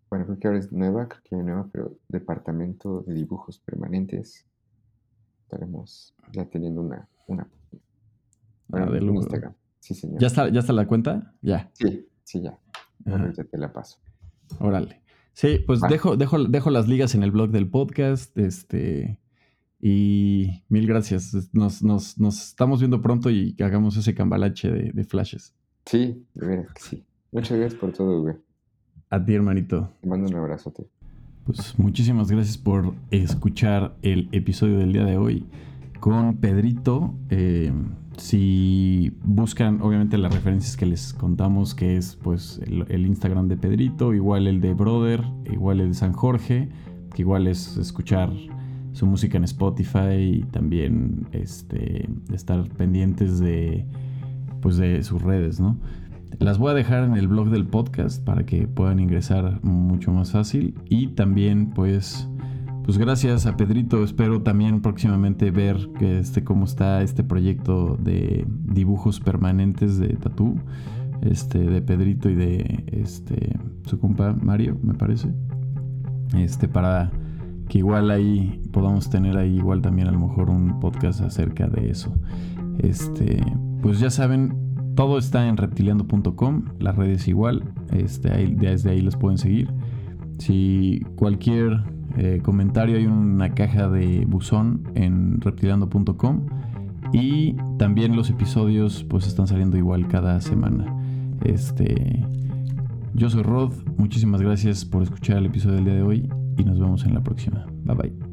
bueno, creo que ahora es nueva, creo que hay nueva, pero Departamento de Dibujos Permanentes. Estaremos ya teniendo una, una Ah, de lujo. Instagram. Sí, señor. ¿Ya está, ¿Ya está la cuenta? Ya. Sí, sí, ya. Te la paso. Órale. Sí, pues dejo, dejo, dejo las ligas en el blog del podcast. Este. Y mil gracias. Nos, nos, nos estamos viendo pronto y que hagamos ese cambalache de, de flashes. Sí, de que sí. Muchas gracias por todo, güey. A ti, hermanito. Te mando un abrazote. Pues muchísimas gracias por escuchar el episodio del día de hoy con Pedrito. Eh, si buscan, obviamente, las referencias que les contamos, que es pues el, el Instagram de Pedrito, igual el de Brother, igual el de San Jorge, que igual es escuchar su música en Spotify y también este, estar pendientes de pues de sus redes, ¿no? Las voy a dejar en el blog del podcast para que puedan ingresar mucho más fácil. Y también, pues, pues gracias a Pedrito. Espero también próximamente ver que este, cómo está este proyecto de dibujos permanentes de tatú. Este, de Pedrito y de este, su compa Mario, me parece. Este, para que igual ahí podamos tener ahí igual también a lo mejor un podcast acerca de eso. Este, pues ya saben, todo está en reptiliando.com, las redes igual, este, desde ahí las pueden seguir. Si cualquier eh, comentario hay una caja de buzón en reptiliando.com y también los episodios pues están saliendo igual cada semana. Este, yo soy Rod, muchísimas gracias por escuchar el episodio del día de hoy y nos vemos en la próxima. Bye bye.